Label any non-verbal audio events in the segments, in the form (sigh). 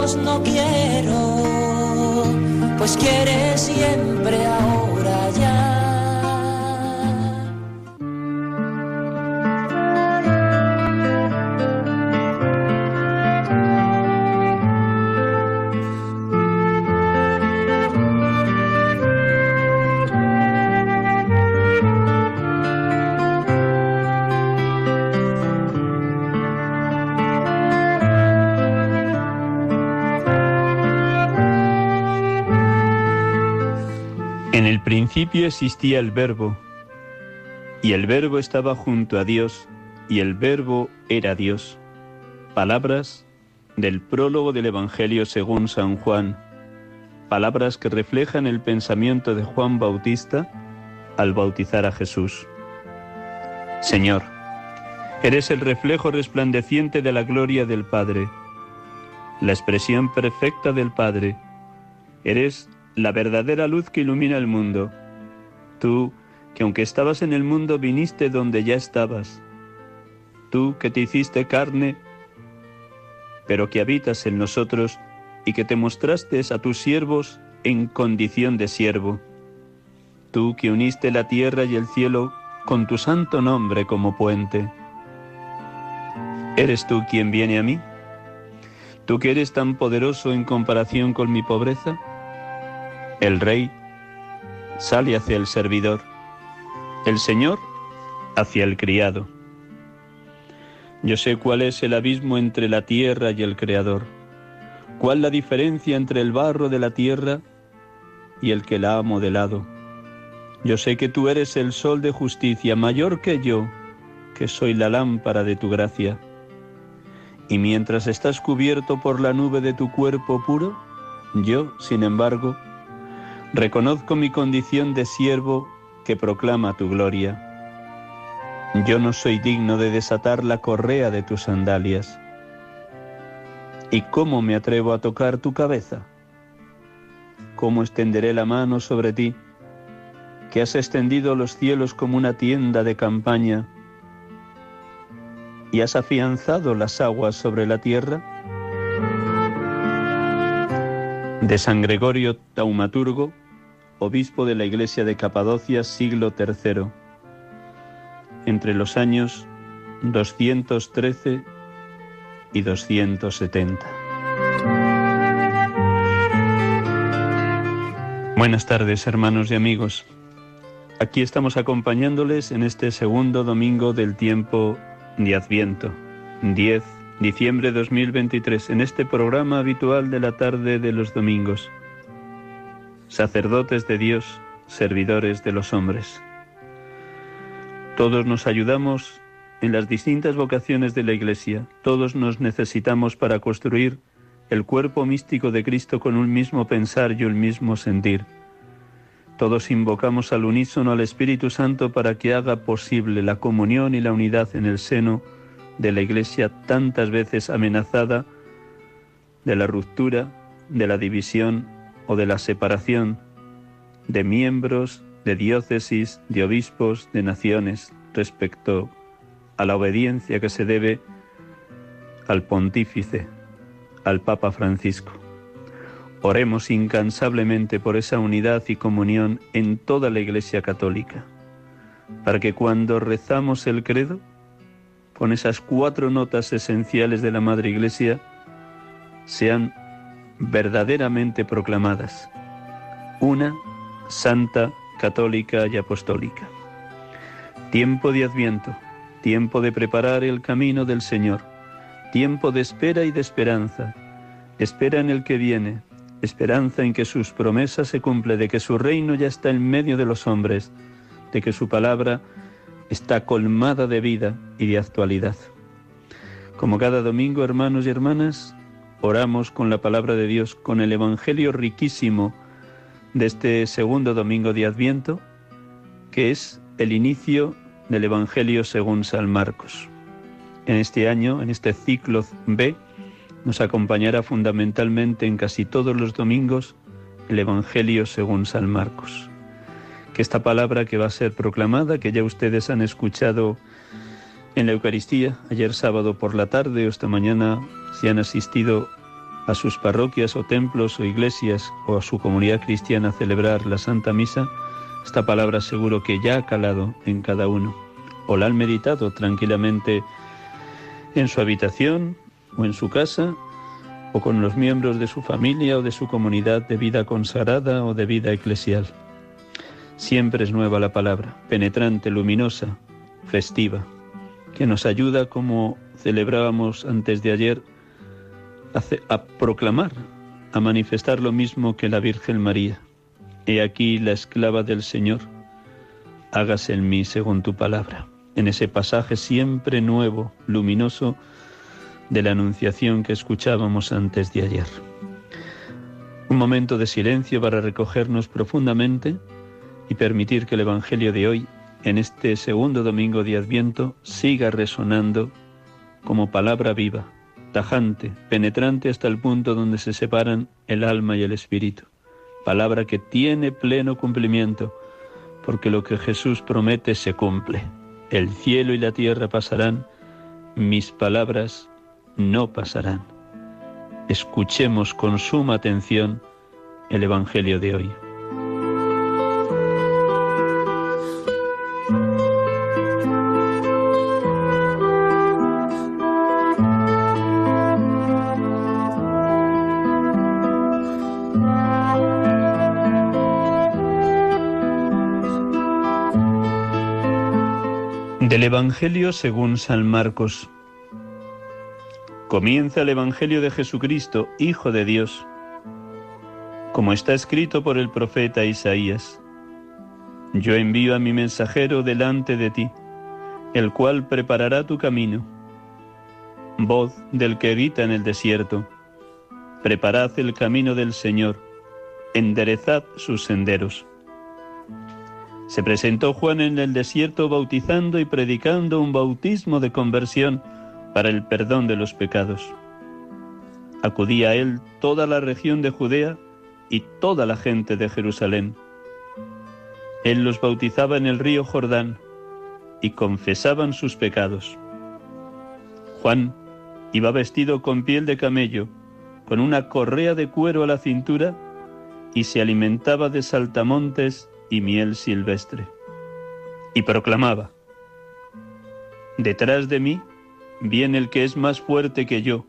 no quiero, pues quiere siempre ahora ya. Principio existía el verbo, y el verbo estaba junto a Dios, y el verbo era Dios. Palabras del prólogo del Evangelio según San Juan, palabras que reflejan el pensamiento de Juan Bautista al bautizar a Jesús. Señor, eres el reflejo resplandeciente de la gloria del Padre, la expresión perfecta del Padre, eres la verdadera luz que ilumina el mundo. Tú, que aunque estabas en el mundo, viniste donde ya estabas. Tú, que te hiciste carne, pero que habitas en nosotros y que te mostraste a tus siervos en condición de siervo. Tú, que uniste la tierra y el cielo con tu santo nombre como puente. ¿Eres tú quien viene a mí? ¿Tú que eres tan poderoso en comparación con mi pobreza? El rey sale hacia el servidor, el Señor hacia el criado. Yo sé cuál es el abismo entre la tierra y el Creador, cuál la diferencia entre el barro de la tierra y el que la ha modelado. Yo sé que tú eres el sol de justicia, mayor que yo, que soy la lámpara de tu gracia. Y mientras estás cubierto por la nube de tu cuerpo puro, yo, sin embargo, Reconozco mi condición de siervo que proclama tu gloria. Yo no soy digno de desatar la correa de tus sandalias. ¿Y cómo me atrevo a tocar tu cabeza? ¿Cómo extenderé la mano sobre ti, que has extendido los cielos como una tienda de campaña y has afianzado las aguas sobre la tierra? De San Gregorio Taumaturgo, obispo de la iglesia de Capadocia, siglo III, entre los años 213 y 270. Buenas tardes, hermanos y amigos. Aquí estamos acompañándoles en este segundo domingo del tiempo de Adviento, 10 diciembre 2023, en este programa habitual de la tarde de los domingos. Sacerdotes de Dios, servidores de los hombres. Todos nos ayudamos en las distintas vocaciones de la Iglesia, todos nos necesitamos para construir el cuerpo místico de Cristo con un mismo pensar y un mismo sentir. Todos invocamos al unísono al Espíritu Santo para que haga posible la comunión y la unidad en el seno de la Iglesia tantas veces amenazada de la ruptura, de la división o de la separación de miembros, de diócesis, de obispos, de naciones respecto a la obediencia que se debe al pontífice, al Papa Francisco. Oremos incansablemente por esa unidad y comunión en toda la Iglesia Católica, para que cuando rezamos el credo con esas cuatro notas esenciales de la Madre Iglesia sean verdaderamente proclamadas. Una, santa, católica y apostólica. Tiempo de adviento, tiempo de preparar el camino del Señor, tiempo de espera y de esperanza, espera en el que viene, esperanza en que sus promesas se cumple, de que su reino ya está en medio de los hombres, de que su palabra está colmada de vida y de actualidad. Como cada domingo, hermanos y hermanas, oramos con la palabra de Dios, con el Evangelio riquísimo de este segundo domingo de Adviento, que es el inicio del Evangelio según San Marcos. En este año, en este ciclo B, nos acompañará fundamentalmente en casi todos los domingos el Evangelio según San Marcos. Esta palabra que va a ser proclamada, que ya ustedes han escuchado en la Eucaristía, ayer sábado por la tarde o esta mañana, si han asistido a sus parroquias o templos o iglesias o a su comunidad cristiana a celebrar la Santa Misa, esta palabra seguro que ya ha calado en cada uno, o la han meditado tranquilamente en su habitación o en su casa, o con los miembros de su familia o de su comunidad de vida consagrada o de vida eclesial. Siempre es nueva la palabra, penetrante, luminosa, festiva, que nos ayuda, como celebrábamos antes de ayer, a, proclamar, a manifestar lo mismo que la Virgen María. He aquí la esclava del Señor, hágase en mí según tu palabra. En ese pasaje siempre nuevo, luminoso, de la anunciación que escuchábamos antes de ayer. Un momento de silencio para recogernos profundamente y permitir que el Evangelio de hoy, en este segundo domingo de Adviento, siga resonando como palabra viva, tajante, penetrante hasta el punto donde se separan el alma y el espíritu. Palabra que tiene pleno cumplimiento, porque lo que Jesús promete se cumple. El cielo y la tierra pasarán, mis palabras no pasarán. Escuchemos con suma atención el Evangelio de hoy. Del Evangelio según San Marcos. Comienza el Evangelio de Jesucristo, Hijo de Dios, como está escrito por el profeta Isaías. Yo envío a mi mensajero delante de ti, el cual preparará tu camino. Voz del que grita en el desierto, preparad el camino del Señor, enderezad sus senderos. Se presentó Juan en el desierto bautizando y predicando un bautismo de conversión para el perdón de los pecados. Acudía a él toda la región de Judea y toda la gente de Jerusalén. Él los bautizaba en el río Jordán y confesaban sus pecados. Juan iba vestido con piel de camello, con una correa de cuero a la cintura y se alimentaba de saltamontes y miel silvestre. Y proclamaba, Detrás de mí viene el que es más fuerte que yo,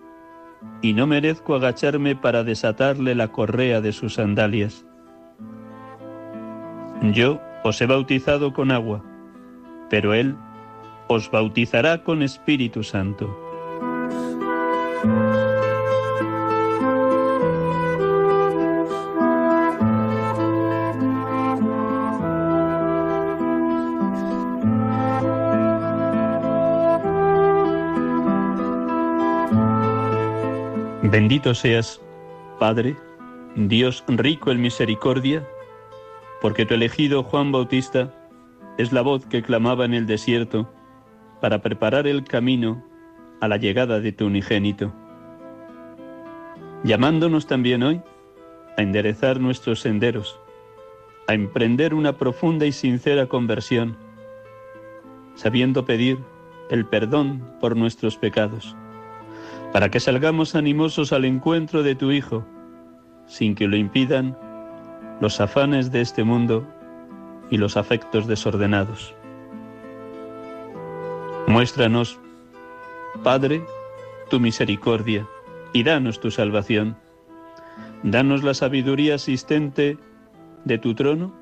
y no merezco agacharme para desatarle la correa de sus sandalias. Yo os he bautizado con agua, pero él os bautizará con Espíritu Santo. Bendito seas, Padre, Dios rico en misericordia, porque tu elegido Juan Bautista es la voz que clamaba en el desierto para preparar el camino a la llegada de tu unigénito. Llamándonos también hoy a enderezar nuestros senderos, a emprender una profunda y sincera conversión, sabiendo pedir el perdón por nuestros pecados para que salgamos animosos al encuentro de tu Hijo, sin que lo impidan los afanes de este mundo y los afectos desordenados. Muéstranos, Padre, tu misericordia y danos tu salvación. Danos la sabiduría asistente de tu trono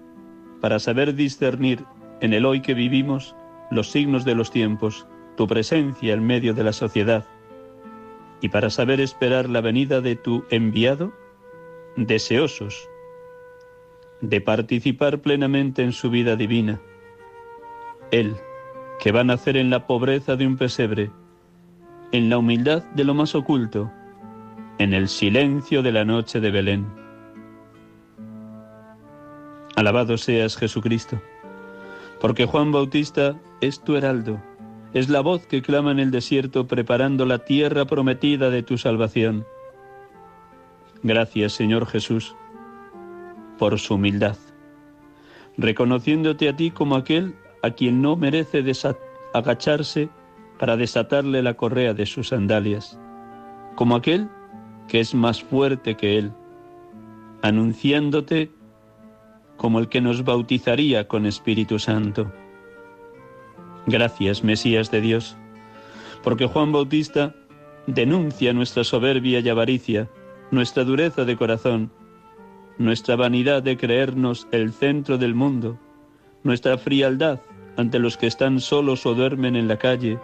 para saber discernir en el hoy que vivimos los signos de los tiempos, tu presencia en medio de la sociedad y para saber esperar la venida de tu enviado, deseosos de participar plenamente en su vida divina. Él, que va a nacer en la pobreza de un pesebre, en la humildad de lo más oculto, en el silencio de la noche de Belén. Alabado seas Jesucristo, porque Juan Bautista es tu heraldo, es la voz que clama en el desierto preparando la tierra prometida de tu salvación. Gracias Señor Jesús por su humildad, reconociéndote a ti como aquel a quien no merece agacharse para desatarle la correa de sus sandalias, como aquel que es más fuerte que él, anunciándote como el que nos bautizaría con Espíritu Santo. Gracias, Mesías de Dios, porque Juan Bautista denuncia nuestra soberbia y avaricia, nuestra dureza de corazón, nuestra vanidad de creernos el centro del mundo, nuestra frialdad ante los que están solos o duermen en la calle,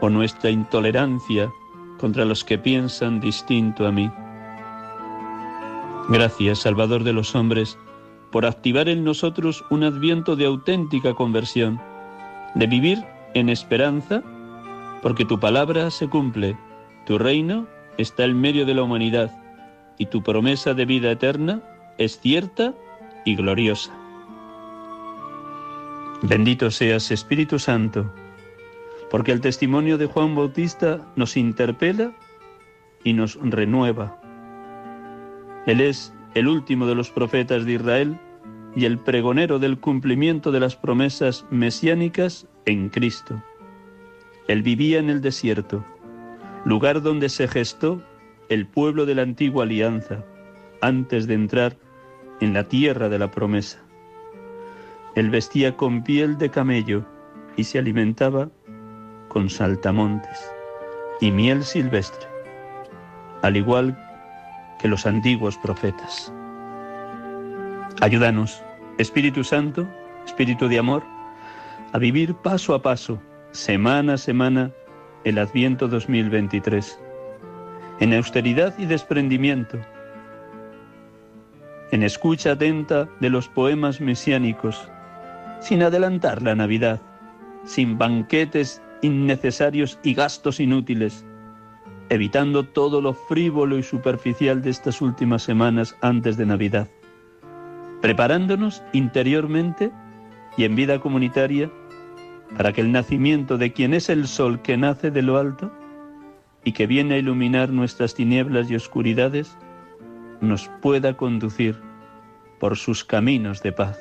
o nuestra intolerancia contra los que piensan distinto a mí. Gracias, Salvador de los hombres, por activar en nosotros un adviento de auténtica conversión, de vivir en esperanza, porque tu palabra se cumple, tu reino está en medio de la humanidad y tu promesa de vida eterna es cierta y gloriosa. Bendito seas, Espíritu Santo, porque el testimonio de Juan Bautista nos interpela y nos renueva. Él es el último de los profetas de Israel y el pregonero del cumplimiento de las promesas mesiánicas en Cristo. Él vivía en el desierto, lugar donde se gestó el pueblo de la antigua alianza, antes de entrar en la tierra de la promesa. Él vestía con piel de camello y se alimentaba con saltamontes y miel silvestre, al igual que los antiguos profetas. Ayúdanos, Espíritu Santo, Espíritu de amor, a vivir paso a paso, semana a semana, el Adviento 2023, en austeridad y desprendimiento, en escucha atenta de los poemas mesiánicos, sin adelantar la Navidad, sin banquetes innecesarios y gastos inútiles, evitando todo lo frívolo y superficial de estas últimas semanas antes de Navidad, preparándonos interiormente y en vida comunitaria para que el nacimiento de quien es el sol que nace de lo alto y que viene a iluminar nuestras tinieblas y oscuridades, nos pueda conducir por sus caminos de paz.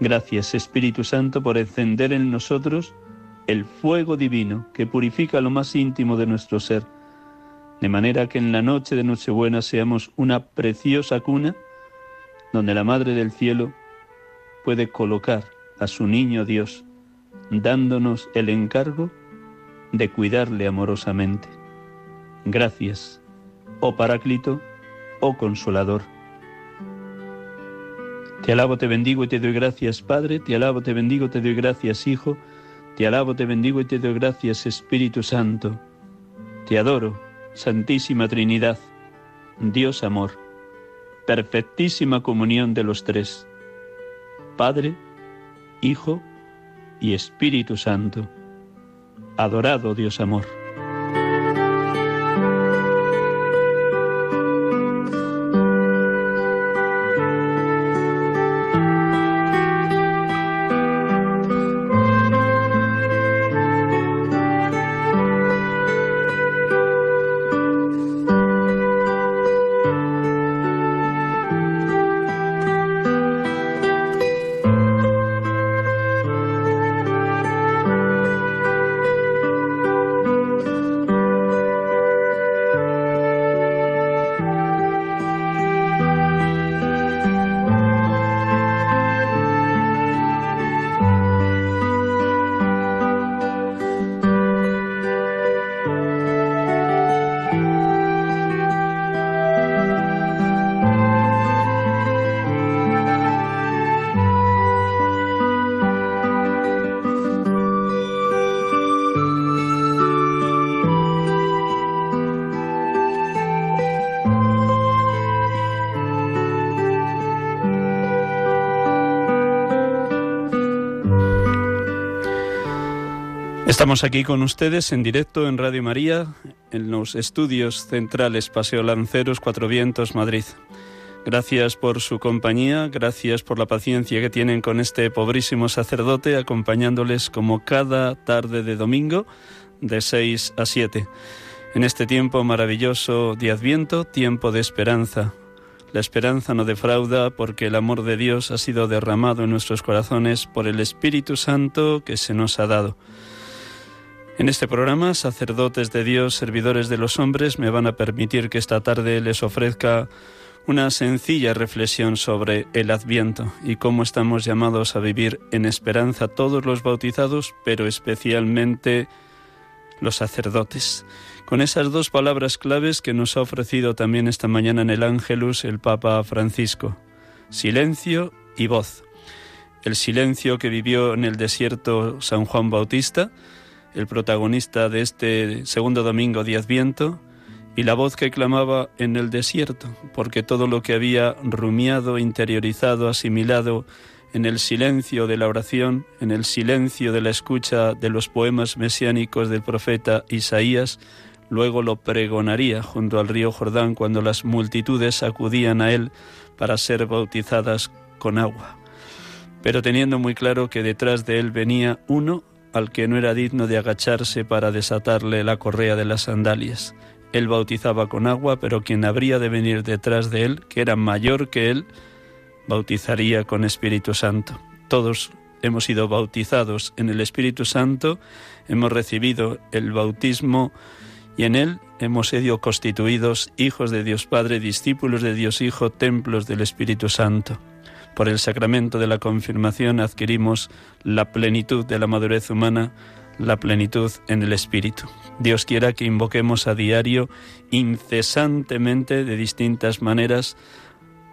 Gracias Espíritu Santo por encender en nosotros el fuego divino que purifica lo más íntimo de nuestro ser, de manera que en la noche de Nochebuena seamos una preciosa cuna donde la Madre del Cielo puede colocar a su niño Dios, dándonos el encargo de cuidarle amorosamente. Gracias, oh Paráclito, oh Consolador. Te alabo, te bendigo y te doy gracias, Padre, te alabo, te bendigo, te doy gracias, Hijo, te alabo, te bendigo y te doy gracias, Espíritu Santo. Te adoro, Santísima Trinidad, Dios amor, perfectísima comunión de los tres, Padre, Hijo y Espíritu Santo. Adorado Dios amor. Estamos aquí con ustedes en directo en Radio María, en los estudios centrales Paseo Lanceros, Cuatro Vientos, Madrid. Gracias por su compañía, gracias por la paciencia que tienen con este pobrísimo sacerdote, acompañándoles como cada tarde de domingo de 6 a 7. En este tiempo maravilloso de Adviento, tiempo de esperanza. La esperanza no defrauda porque el amor de Dios ha sido derramado en nuestros corazones por el Espíritu Santo que se nos ha dado. En este programa, sacerdotes de Dios, servidores de los hombres, me van a permitir que esta tarde les ofrezca una sencilla reflexión sobre el adviento y cómo estamos llamados a vivir en esperanza todos los bautizados, pero especialmente los sacerdotes. Con esas dos palabras claves que nos ha ofrecido también esta mañana en el Ángelus el Papa Francisco, silencio y voz. El silencio que vivió en el desierto San Juan Bautista, el protagonista de este segundo domingo de Adviento, y la voz que clamaba en el desierto, porque todo lo que había rumiado, interiorizado, asimilado en el silencio de la oración, en el silencio de la escucha de los poemas mesiánicos del profeta Isaías, luego lo pregonaría junto al río Jordán cuando las multitudes acudían a él para ser bautizadas con agua. Pero teniendo muy claro que detrás de él venía uno al que no era digno de agacharse para desatarle la correa de las sandalias. Él bautizaba con agua, pero quien habría de venir detrás de él, que era mayor que él, bautizaría con Espíritu Santo. Todos hemos sido bautizados en el Espíritu Santo, hemos recibido el bautismo y en él hemos sido constituidos hijos de Dios Padre, discípulos de Dios Hijo, templos del Espíritu Santo. Por el sacramento de la confirmación adquirimos la plenitud de la madurez humana, la plenitud en el Espíritu. Dios quiera que invoquemos a diario, incesantemente, de distintas maneras,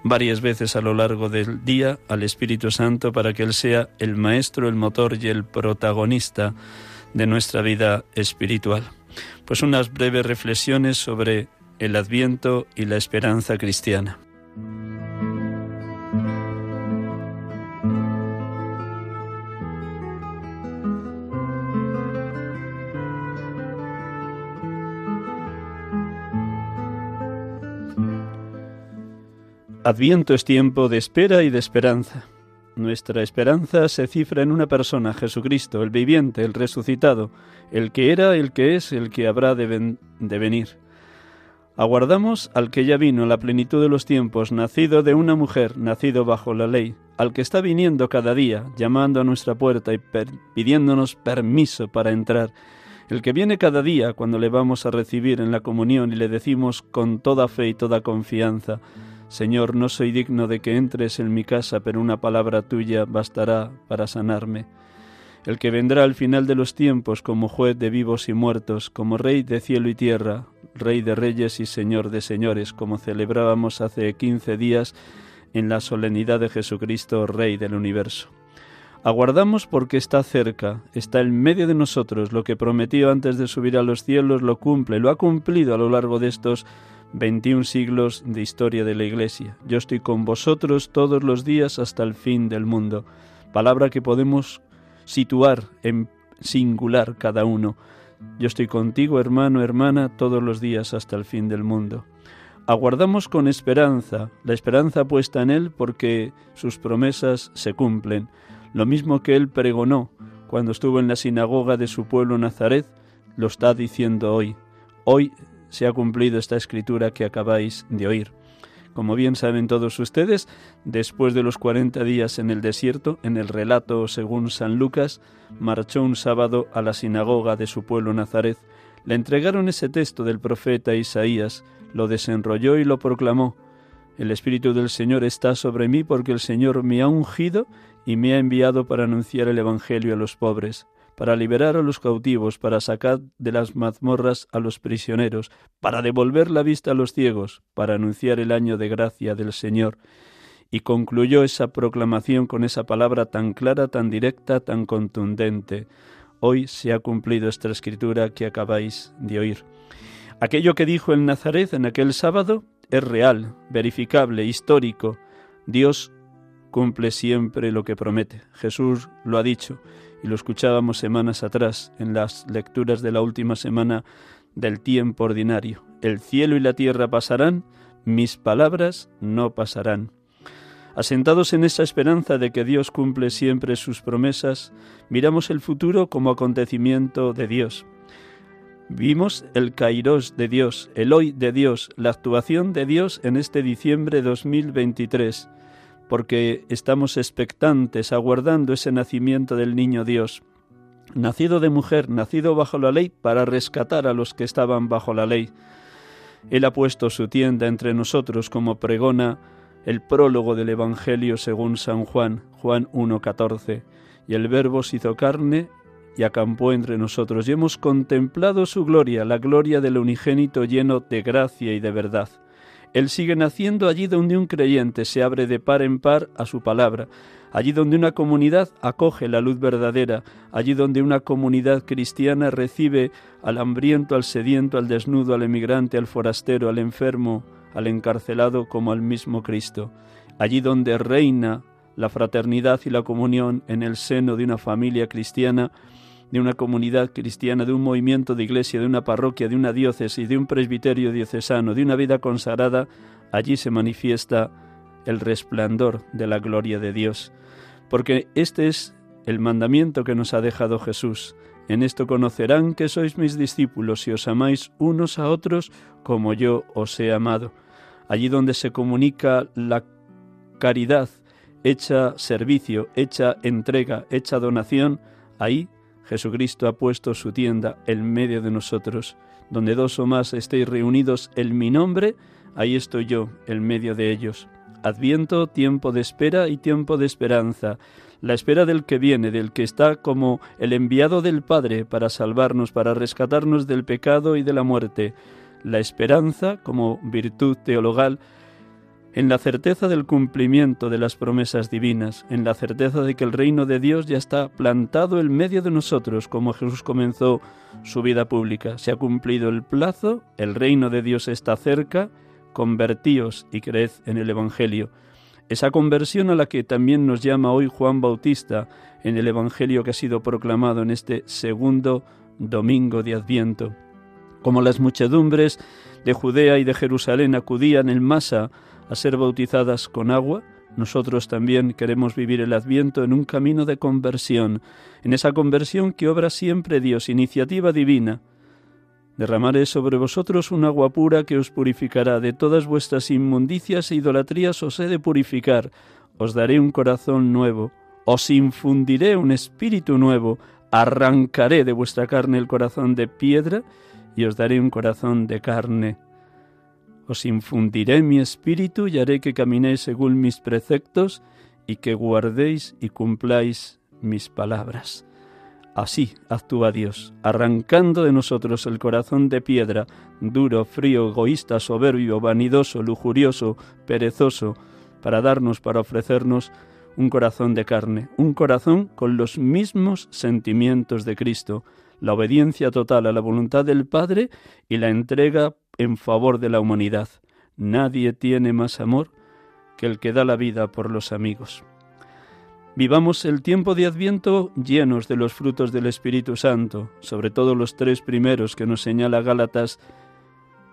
varias veces a lo largo del día, al Espíritu Santo para que Él sea el Maestro, el motor y el protagonista de nuestra vida espiritual. Pues unas breves reflexiones sobre el Adviento y la esperanza cristiana. Adviento es tiempo de espera y de esperanza. Nuestra esperanza se cifra en una persona, Jesucristo, el viviente, el resucitado, el que era, el que es, el que habrá de, venir. Aguardamos al que ya vino la plenitud de los tiempos, nacido de una mujer, nacido bajo la ley, al que está viniendo cada día, llamando a nuestra puerta y pidiéndonos permiso para entrar, el que viene cada día cuando le vamos a recibir en la comunión y le decimos con toda fe y toda confianza, Señor, no soy digno de que entres en mi casa, pero una palabra tuya bastará para sanarme. El que vendrá al final de los tiempos como juez de vivos y muertos, como rey de cielo y tierra, rey de reyes y señor de señores, como celebrábamos hace quince días en la solemnidad de Jesucristo, Rey del universo. Aguardamos porque está cerca, está en medio de nosotros, lo que prometió antes de subir a los cielos lo cumple, lo ha cumplido a lo largo de estos 21 siglos de historia de la Iglesia. Yo estoy con vosotros todos los días hasta el fin del mundo. Palabra que podemos situar en singular cada uno. Yo estoy contigo, hermano, hermana, todos los días hasta el fin del mundo. Aguardamos con esperanza, la esperanza puesta en Él porque sus promesas se cumplen. Lo mismo que Él pregonó cuando estuvo en la sinagoga de su pueblo Nazaret, lo está diciendo hoy. Hoy se ha cumplido esta escritura que acabáis de oír. Como bien saben todos ustedes, después de los cuarenta días en el desierto, en el relato según San Lucas, marchó un sábado a la sinagoga de su pueblo Nazaret, le entregaron ese texto del profeta Isaías, lo desenrolló y lo proclamó. El Espíritu del Señor está sobre mí porque el Señor me ha ungido y me ha enviado para anunciar el Evangelio a los pobres para liberar a los cautivos, para sacar de las mazmorras a los prisioneros, para devolver la vista a los ciegos, para anunciar el año de gracia del Señor. Y concluyó esa proclamación con esa palabra tan clara, tan directa, tan contundente. Hoy se ha cumplido esta escritura que acabáis de oír. Aquello que dijo el Nazaret en aquel sábado es real, verificable, histórico. Dios cumple siempre lo que promete. Jesús lo ha dicho y lo escuchábamos semanas atrás en las lecturas de la última semana del tiempo ordinario. El cielo y la tierra pasarán, mis palabras no pasarán. Asentados en esa esperanza de que Dios cumple siempre sus promesas, miramos el futuro como acontecimiento de Dios. Vimos el kairos de Dios, el hoy de Dios, la actuación de Dios en este diciembre 2023, porque estamos expectantes, aguardando ese nacimiento del niño Dios, nacido de mujer, nacido bajo la ley, para rescatar a los que estaban bajo la ley. Él ha puesto su tienda entre nosotros como pregona el prólogo del Evangelio según San Juan, Juan 1.14, y el Verbo se hizo carne y acampó entre nosotros, y hemos contemplado su gloria, la gloria del unigénito lleno de gracia y de verdad. Él sigue naciendo allí donde un creyente se abre de par en par a su palabra, allí donde una comunidad acoge la luz verdadera, allí donde una comunidad cristiana recibe al hambriento, al sediento, al desnudo, al emigrante, al forastero, al enfermo, al encarcelado como al mismo Cristo, allí donde reina la fraternidad y la comunión en el seno de una familia cristiana, de una comunidad cristiana, de un movimiento de iglesia, de una parroquia, de una diócesis, de un presbiterio diocesano, de una vida consagrada, allí se manifiesta el resplandor de la gloria de Dios. Porque este es el mandamiento que nos ha dejado Jesús. En esto conocerán que sois mis discípulos si os amáis unos a otros como yo os he amado. Allí donde se comunica la caridad, hecha servicio, hecha entrega, hecha donación, ahí Jesucristo ha puesto su tienda en medio de nosotros. Donde dos o más estéis reunidos en mi nombre, ahí estoy yo, en medio de ellos. Adviento, tiempo de espera y tiempo de esperanza. La espera del que viene, del que está como el enviado del Padre para salvarnos, para rescatarnos del pecado y de la muerte. La esperanza como virtud teologal en la certeza del cumplimiento de las promesas divinas, en la certeza de que el reino de Dios ya está plantado en medio de nosotros, como Jesús comenzó su vida pública. Se ha cumplido el plazo, el reino de Dios está cerca, convertíos y creed en el Evangelio. Esa conversión a la que también nos llama hoy Juan Bautista en el Evangelio que ha sido proclamado en este segundo domingo de Adviento. Como las muchedumbres de Judea y de Jerusalén acudían en masa a ser bautizadas con agua, nosotros también queremos vivir el Adviento en un camino de conversión, en esa conversión que obra siempre Dios, iniciativa divina. Derramaré sobre vosotros un agua pura que os purificará de todas vuestras inmundicias e idolatrías os he de purificar, os daré un corazón nuevo, os infundiré un espíritu nuevo, arrancaré de vuestra carne el corazón de piedra y os daré un corazón de carne os infundiré mi espíritu y haré que caminéis según mis preceptos y que guardéis y cumpláis mis palabras. Así actúa Dios, arrancando de nosotros el corazón de piedra, duro, frío, egoísta, soberbio, vanidoso, lujurioso, perezoso, para darnos, para ofrecernos un corazón de carne, un corazón con los mismos sentimientos de Cristo, la obediencia total a la voluntad del Padre y la entrega en favor de la humanidad. Nadie tiene más amor que el que da la vida por los amigos. Vivamos el tiempo de Adviento llenos de los frutos del Espíritu Santo, sobre todo los tres primeros que nos señala Gálatas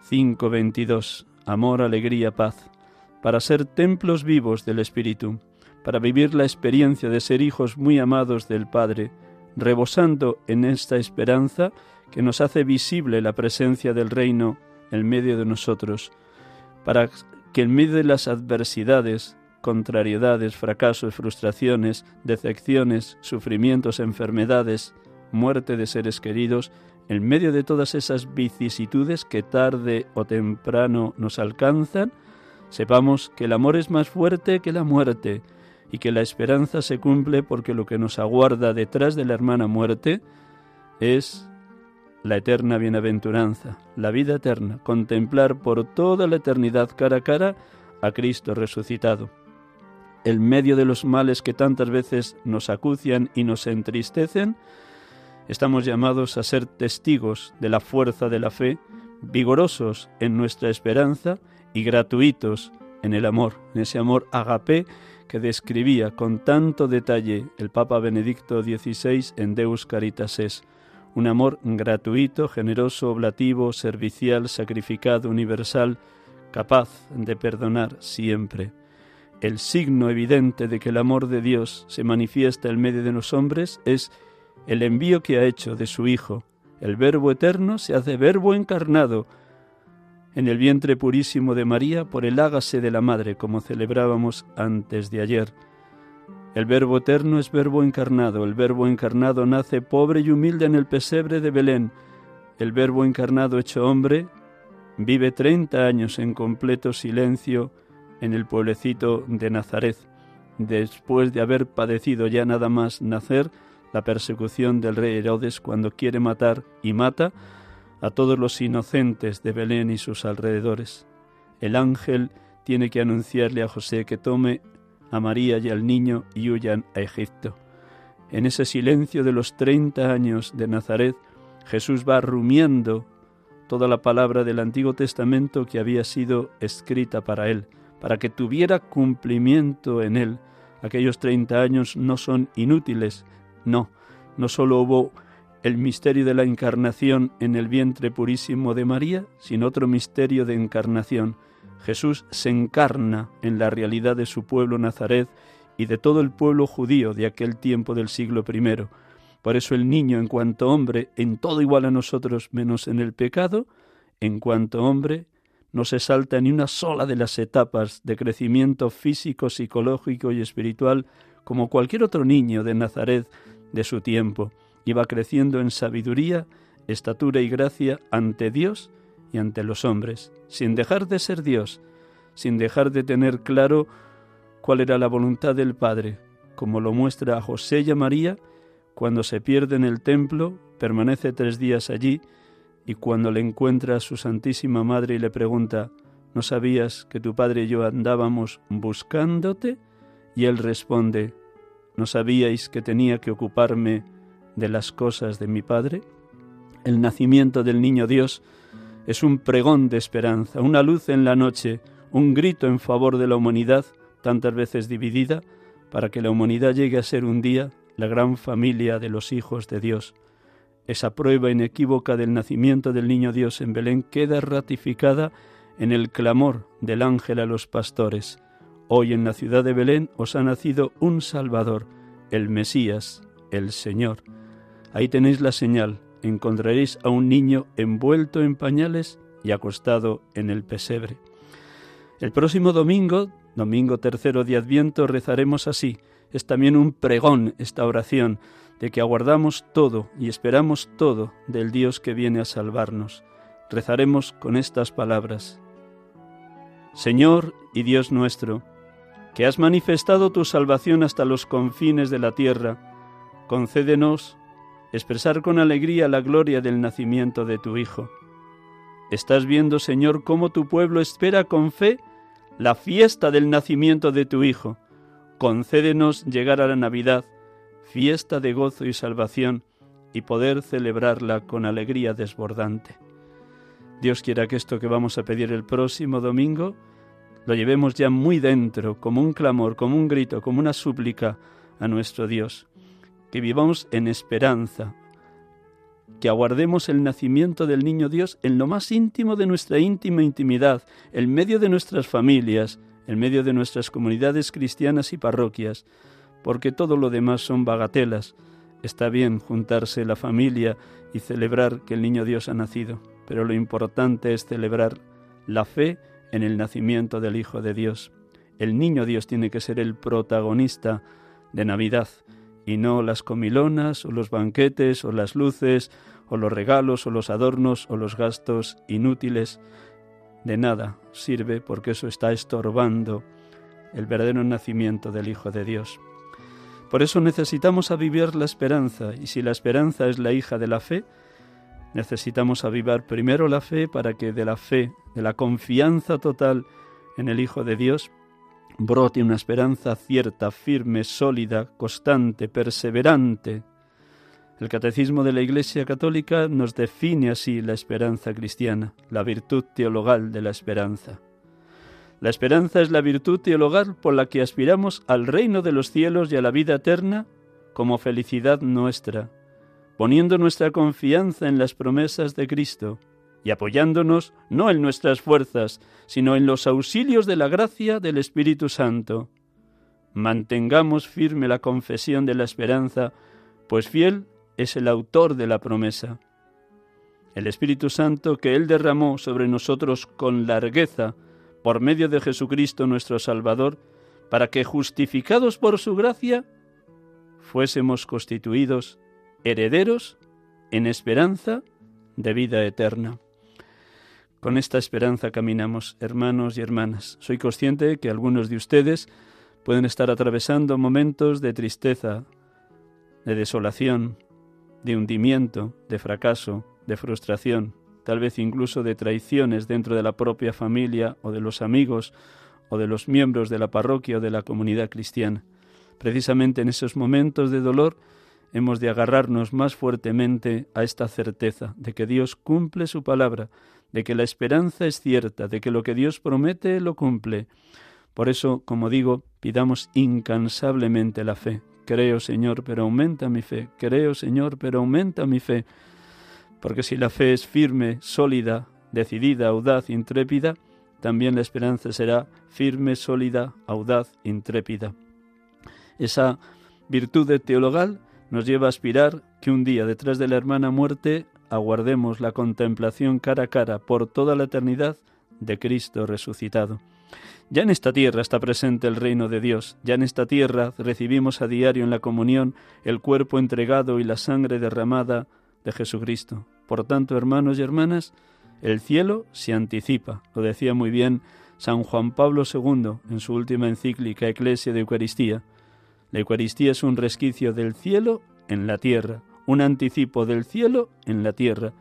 5:22, amor, alegría, paz, para ser templos vivos del Espíritu, para vivir la experiencia de ser hijos muy amados del Padre, rebosando en esta esperanza que nos hace visible la presencia del reino en medio de nosotros, para que en medio de las adversidades, contrariedades, fracasos, frustraciones, decepciones, sufrimientos, enfermedades, muerte de seres queridos, en medio de todas esas vicisitudes que tarde o temprano nos alcanzan, sepamos que el amor es más fuerte que la muerte y que la esperanza se cumple porque lo que nos aguarda detrás de la hermana muerte es la eterna bienaventuranza, la vida eterna, contemplar por toda la eternidad cara a cara a Cristo resucitado. En medio de los males que tantas veces nos acucian y nos entristecen, estamos llamados a ser testigos de la fuerza de la fe, vigorosos en nuestra esperanza y gratuitos en el amor, en ese amor agape que describía con tanto detalle el Papa Benedicto XVI en Deus Caritas Es un amor gratuito, generoso, oblativo, servicial, sacrificado, universal, capaz de perdonar siempre. El signo evidente de que el amor de Dios se manifiesta en medio de los hombres es el envío que ha hecho de su Hijo. El Verbo eterno se hace Verbo encarnado en el vientre purísimo de María por el hágase de la Madre, como celebrábamos antes de ayer. El Verbo eterno es Verbo encarnado. El Verbo encarnado nace pobre y humilde en el pesebre de Belén. El Verbo encarnado hecho hombre vive treinta años en completo silencio en el pueblecito de Nazaret, después de haber padecido ya nada más nacer la persecución del rey Herodes cuando quiere matar y mata a todos los inocentes de Belén y sus alrededores. El ángel tiene que anunciarle a José que tome a María y al niño y huyan a Egipto. En ese silencio de los treinta años de Nazaret, Jesús va rumiando toda la palabra del Antiguo Testamento que había sido escrita para él, para que tuviera cumplimiento en él. Aquellos treinta años no son inútiles, no, no solo hubo el misterio de la encarnación en el vientre purísimo de María, sino otro misterio de encarnación, Jesús se encarna en la realidad de su pueblo Nazaret y de todo el pueblo judío de aquel tiempo del siglo I. Por eso el niño, en cuanto hombre, en todo igual a nosotros menos en el pecado, en cuanto hombre, no se salta ni una sola de las etapas de crecimiento físico, psicológico y espiritual como cualquier otro niño de Nazaret de su tiempo. Iba creciendo en sabiduría, estatura y gracia ante Dios y ante los hombres, sin dejar de ser Dios, sin dejar de tener claro cuál era la voluntad del Padre, como lo muestra a José y a María, cuando se pierde en el templo, permanece tres días allí, y cuando le encuentra a su Santísima Madre y le pregunta, ¿no sabías que tu padre y yo andábamos buscándote? Y él responde, ¿no sabíais que tenía que ocuparme de las cosas de mi padre? El nacimiento del niño Dios es un pregón de esperanza, una luz en la noche, un grito en favor de la humanidad, tantas veces dividida, para que la humanidad llegue a ser un día la gran familia de los hijos de Dios. Esa prueba inequívoca del nacimiento del niño Dios en Belén queda ratificada en el clamor del ángel a los pastores. Hoy en la ciudad de Belén os ha nacido un Salvador, el Mesías, el Señor. Ahí tenéis la señal, encontraréis a un niño envuelto en pañales y acostado en el pesebre. El próximo domingo, domingo tercero de Adviento, rezaremos así. Es también un pregón esta oración de que aguardamos todo y esperamos todo del Dios que viene a salvarnos. Rezaremos con estas palabras. Señor y Dios nuestro, que has manifestado tu salvación hasta los confines de la tierra, concédenos expresar con alegría la gloria del nacimiento de tu Hijo. Estás viendo, Señor, cómo tu pueblo espera con fe la fiesta del nacimiento de tu Hijo. Concédenos llegar a la Navidad, fiesta de gozo y salvación, y poder celebrarla con alegría desbordante. Dios quiera que esto que vamos a pedir el próximo domingo lo llevemos ya muy dentro, como un clamor, como un grito, como una súplica a nuestro Dios que vivamos en esperanza, que aguardemos el nacimiento del niño Dios en lo más íntimo de nuestra íntima intimidad, en medio de nuestras familias, en medio de nuestras comunidades cristianas y parroquias, porque todo lo demás son bagatelas. Está bien juntarse la familia y celebrar que el niño Dios ha nacido, pero lo importante es celebrar la fe en el nacimiento del Hijo de Dios. El niño Dios tiene que ser el protagonista de Navidad y no las comilonas o los banquetes o las luces o los regalos o los adornos o los gastos inútiles. De nada sirve porque eso está estorbando el verdadero nacimiento del Hijo de Dios. Por eso necesitamos avivar la esperanza y si la esperanza es la hija de la fe, necesitamos avivar primero la fe para que de la fe, de la confianza total en el Hijo de Dios, brote una esperanza cierta, firme, sólida, constante, perseverante. El Catecismo de la Iglesia Católica nos define así la esperanza cristiana, la virtud teologal de la esperanza. La esperanza es la virtud teologal por la que aspiramos al reino de los cielos y a la vida eterna como felicidad nuestra, poniendo nuestra confianza en las promesas de Cristo y apoyándonos no en nuestras fuerzas, sino en los auxilios de la gracia del Espíritu Santo. Mantengamos firme la confesión de la esperanza, pues fiel es el autor de la promesa. El Espíritu Santo que Él derramó sobre nosotros con largueza por medio de Jesucristo nuestro Salvador, para que justificados por su gracia, fuésemos constituidos herederos en esperanza de vida eterna. Con esta esperanza caminamos, hermanos y hermanas. Soy consciente que algunos de ustedes pueden estar atravesando momentos de tristeza, de desolación, de hundimiento, de fracaso, de frustración, tal vez incluso de traiciones dentro de la propia familia o de los amigos o de los miembros de la parroquia o de la comunidad cristiana. Precisamente en esos momentos de dolor hemos de agarrarnos más fuertemente a esta certeza de que Dios cumple su palabra, de que la esperanza es cierta, de que lo que Dios promete lo cumple. Por eso, como digo, pidamos incansablemente la fe. Creo, Señor, pero aumenta mi fe. Creo, Señor, pero aumenta mi fe. Porque si la fe es firme, sólida, decidida, audaz, intrépida, también la esperanza será firme, sólida, audaz, intrépida. Esa virtud teologal nos lleva a aspirar que un día detrás de la hermana muerte aguardemos la contemplación cara a cara por toda la eternidad de Cristo resucitado. Ya en esta tierra está presente el reino de Dios, ya en esta tierra recibimos a diario en la comunión el cuerpo entregado y la sangre derramada de Jesucristo. Por tanto, hermanos y hermanas, el cielo se anticipa, lo decía muy bien San Juan Pablo II en su última encíclica Eclesia de Eucaristía. La Eucaristía es un resquicio del cielo en la tierra, un anticipo del cielo en la tierra.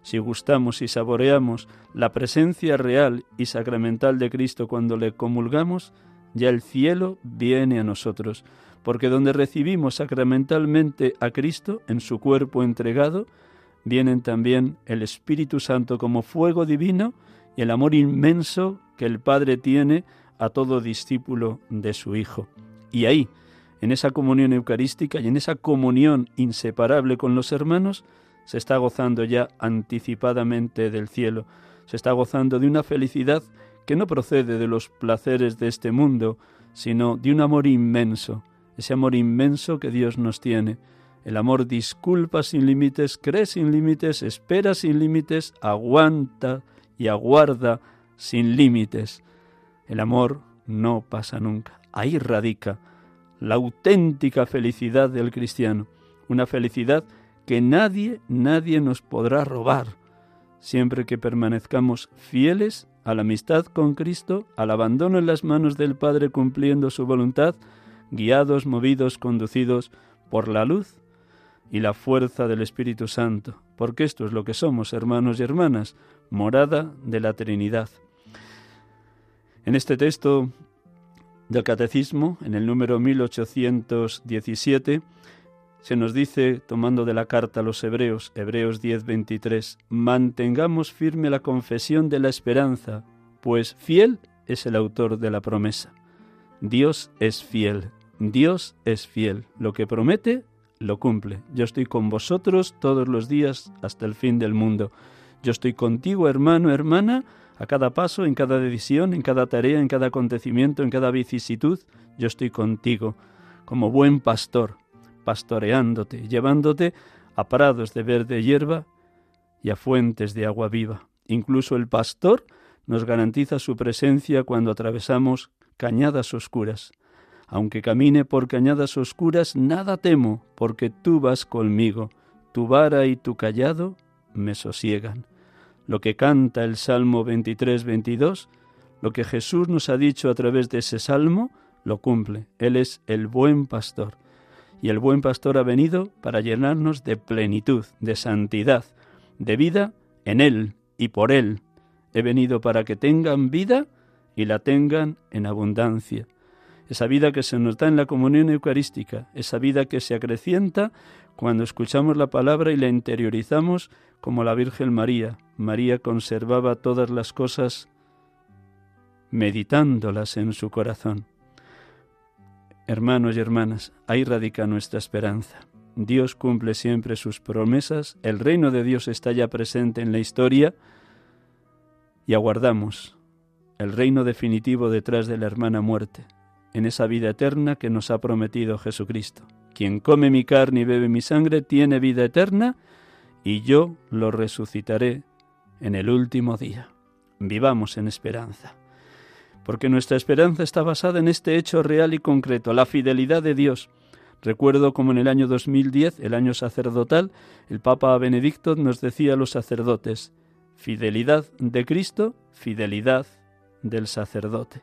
Si gustamos y saboreamos la presencia real y sacramental de Cristo cuando le comulgamos, ya el cielo viene a nosotros, porque donde recibimos sacramentalmente a Cristo en su cuerpo entregado, vienen también el Espíritu Santo como fuego divino y el amor inmenso que el Padre tiene a todo discípulo de su Hijo. Y ahí, en esa comunión eucarística y en esa comunión inseparable con los hermanos, se está gozando ya anticipadamente del cielo, se está gozando de una felicidad que no procede de los placeres de este mundo, sino de un amor inmenso, ese amor inmenso que Dios nos tiene. El amor disculpa sin límites, cree sin límites, espera sin límites, aguanta y aguarda sin límites. El amor no pasa nunca. Ahí radica la auténtica felicidad del cristiano, una felicidad que nadie, nadie nos podrá robar, siempre que permanezcamos fieles a la amistad con Cristo, al abandono en las manos del Padre cumpliendo su voluntad, guiados, movidos, conducidos por la luz y la fuerza del Espíritu Santo, porque esto es lo que somos, hermanos y hermanas, morada de la Trinidad. En este texto del Catecismo, en el número 1817, se nos dice, tomando de la carta a los Hebreos, Hebreos 10:23, mantengamos firme la confesión de la esperanza, pues fiel es el autor de la promesa. Dios es fiel, Dios es fiel, lo que promete, lo cumple. Yo estoy con vosotros todos los días hasta el fin del mundo. Yo estoy contigo, hermano, hermana, a cada paso, en cada decisión, en cada tarea, en cada acontecimiento, en cada vicisitud, yo estoy contigo, como buen pastor, pastoreándote, llevándote a prados de verde hierba y a fuentes de agua viva. Incluso el pastor nos garantiza su presencia cuando atravesamos cañadas oscuras. Aunque camine por cañadas oscuras, nada temo, porque tú vas conmigo. Tu vara y tu callado me sosiegan lo que canta el Salmo 23-22, lo que Jesús nos ha dicho a través de ese salmo, lo cumple. Él es el buen pastor. Y el buen pastor ha venido para llenarnos de plenitud, de santidad, de vida en Él y por Él. He venido para que tengan vida y la tengan en abundancia. Esa vida que se nos da en la comunión eucarística, esa vida que se acrecienta cuando escuchamos la palabra y la interiorizamos como la Virgen María. María conservaba todas las cosas meditándolas en su corazón. Hermanos y hermanas, ahí radica nuestra esperanza. Dios cumple siempre sus promesas, el reino de Dios está ya presente en la historia y aguardamos el reino definitivo detrás de la hermana muerte, en esa vida eterna que nos ha prometido Jesucristo. Quien come mi carne y bebe mi sangre tiene vida eterna y yo lo resucitaré en el último día. Vivamos en esperanza, porque nuestra esperanza está basada en este hecho real y concreto, la fidelidad de Dios. Recuerdo como en el año 2010, el año sacerdotal, el Papa Benedicto nos decía a los sacerdotes, fidelidad de Cristo, fidelidad del sacerdote.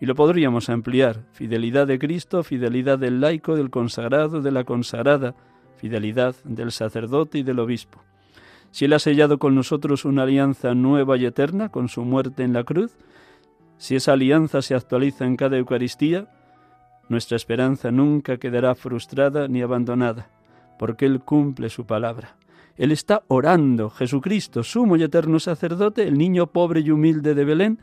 Y lo podríamos ampliar, fidelidad de Cristo, fidelidad del laico, del consagrado, de la consagrada, fidelidad del sacerdote y del obispo. Si Él ha sellado con nosotros una alianza nueva y eterna con su muerte en la cruz, si esa alianza se actualiza en cada Eucaristía, nuestra esperanza nunca quedará frustrada ni abandonada, porque Él cumple su palabra. Él está orando, Jesucristo, sumo y eterno sacerdote, el niño pobre y humilde de Belén,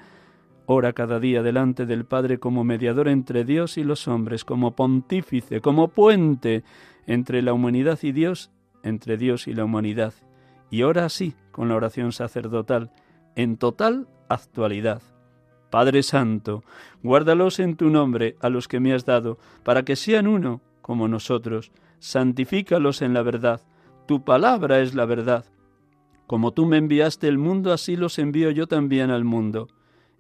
ora cada día delante del Padre como mediador entre Dios y los hombres, como pontífice, como puente entre la humanidad y Dios, entre Dios y la humanidad. Y ora así, con la oración sacerdotal, en total actualidad. Padre Santo, guárdalos en tu nombre a los que me has dado, para que sean uno como nosotros. Santifícalos en la verdad. Tu palabra es la verdad. Como tú me enviaste el mundo, así los envío yo también al mundo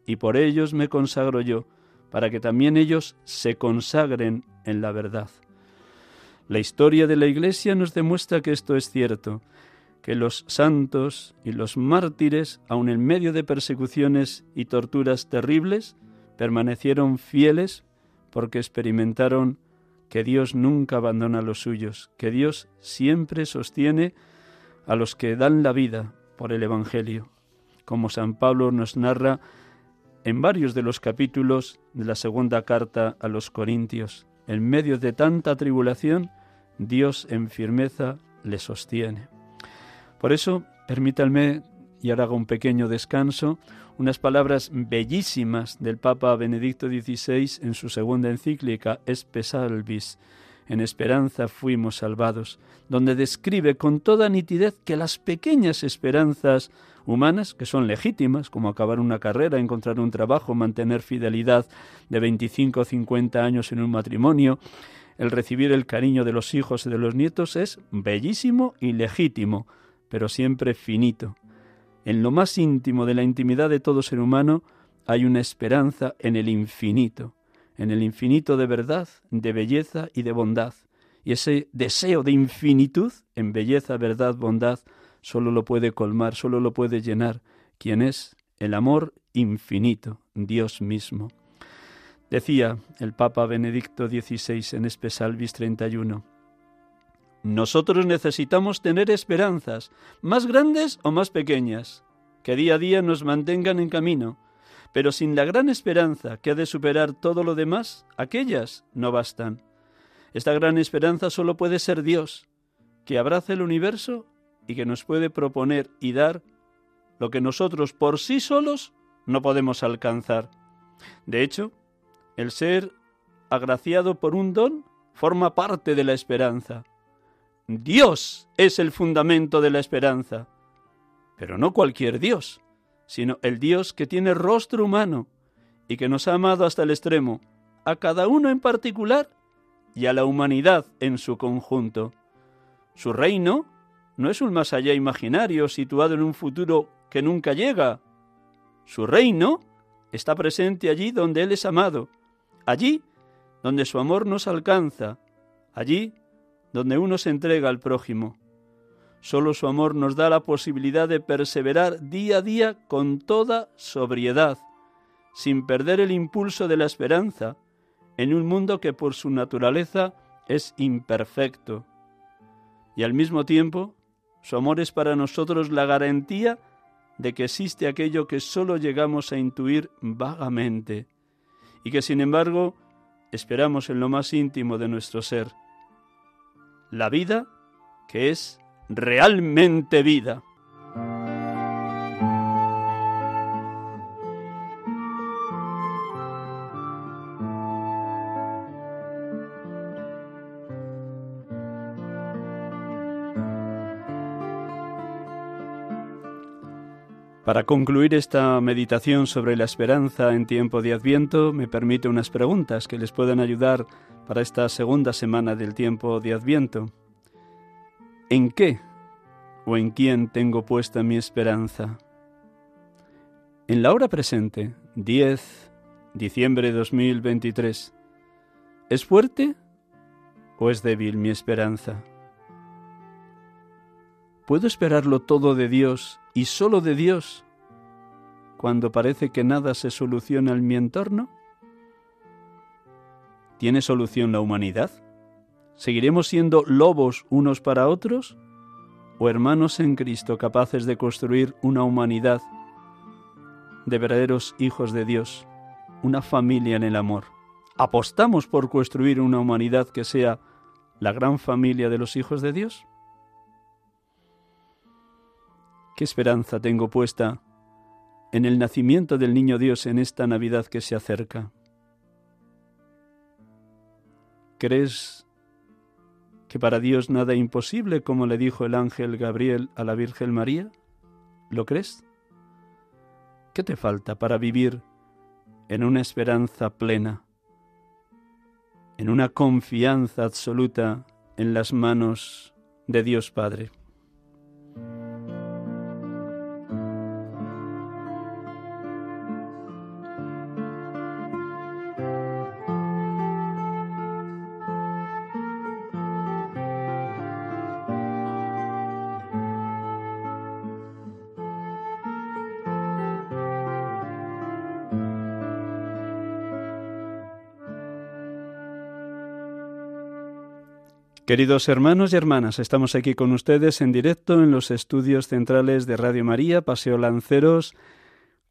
y por ellos me consagro yo, para que también ellos se consagren en la verdad. La historia de la Iglesia nos demuestra que esto es cierto, que los santos y los mártires, aun en medio de persecuciones y torturas terribles, permanecieron fieles porque experimentaron que Dios nunca abandona a los suyos, que Dios siempre sostiene a los que dan la vida por el Evangelio, como San Pablo nos narra en varios de los capítulos de la segunda carta a los Corintios. En medio de tanta tribulación, Dios en firmeza le sostiene. Por eso, permítanme, y ahora hago un pequeño descanso, unas palabras bellísimas del Papa Benedicto XVI en su segunda encíclica Espe Salvis, en esperanza fuimos salvados, donde describe con toda nitidez que las pequeñas esperanzas humanas, que son legítimas, como acabar una carrera, encontrar un trabajo, mantener fidelidad de 25 o 50 años en un matrimonio, el recibir el cariño de los hijos y de los nietos es bellísimo y legítimo, pero siempre finito. En lo más íntimo de la intimidad de todo ser humano hay una esperanza en el infinito, en el infinito de verdad, de belleza y de bondad. Y ese deseo de infinitud en belleza, verdad, bondad, solo lo puede colmar, solo lo puede llenar, quien es el amor infinito, Dios mismo. Decía el Papa Benedicto XVI en Espesalvis 31, nosotros necesitamos tener esperanzas, más grandes o más pequeñas, que día a día nos mantengan en camino, pero sin la gran esperanza que ha de superar todo lo demás, aquellas no bastan. Esta gran esperanza solo puede ser Dios, que abraza el universo y que nos puede proponer y dar lo que nosotros por sí solos no podemos alcanzar. De hecho, el ser agraciado por un don forma parte de la esperanza. Dios es el fundamento de la esperanza, pero no cualquier Dios, sino el Dios que tiene rostro humano y que nos ha amado hasta el extremo, a cada uno en particular y a la humanidad en su conjunto. Su reino no es un más allá imaginario situado en un futuro que nunca llega. Su reino está presente allí donde Él es amado, allí donde su amor nos alcanza, allí donde uno se entrega al prójimo. Solo su amor nos da la posibilidad de perseverar día a día con toda sobriedad, sin perder el impulso de la esperanza, en un mundo que por su naturaleza es imperfecto. Y al mismo tiempo su amor es para nosotros la garantía de que existe aquello que solo llegamos a intuir vagamente y que sin embargo esperamos en lo más íntimo de nuestro ser. La vida que es realmente vida. Para concluir esta meditación sobre la esperanza en tiempo de Adviento, me permite unas preguntas que les puedan ayudar para esta segunda semana del tiempo de Adviento. ¿En qué o en quién tengo puesta mi esperanza? En la hora presente, 10 diciembre de 2023, ¿es fuerte o es débil mi esperanza? ¿Puedo esperarlo todo de Dios y solo de Dios cuando parece que nada se soluciona en mi entorno? ¿Tiene solución la humanidad? ¿Seguiremos siendo lobos unos para otros? ¿O hermanos en Cristo capaces de construir una humanidad de verdaderos hijos de Dios, una familia en el amor? ¿Apostamos por construir una humanidad que sea la gran familia de los hijos de Dios? ¿Qué esperanza tengo puesta en el nacimiento del niño Dios en esta Navidad que se acerca? ¿Crees que para Dios nada imposible, como le dijo el ángel Gabriel a la Virgen María? ¿Lo crees? ¿Qué te falta para vivir en una esperanza plena, en una confianza absoluta en las manos de Dios Padre? Queridos hermanos y hermanas, estamos aquí con ustedes en directo en los estudios centrales de Radio María, Paseo Lanceros,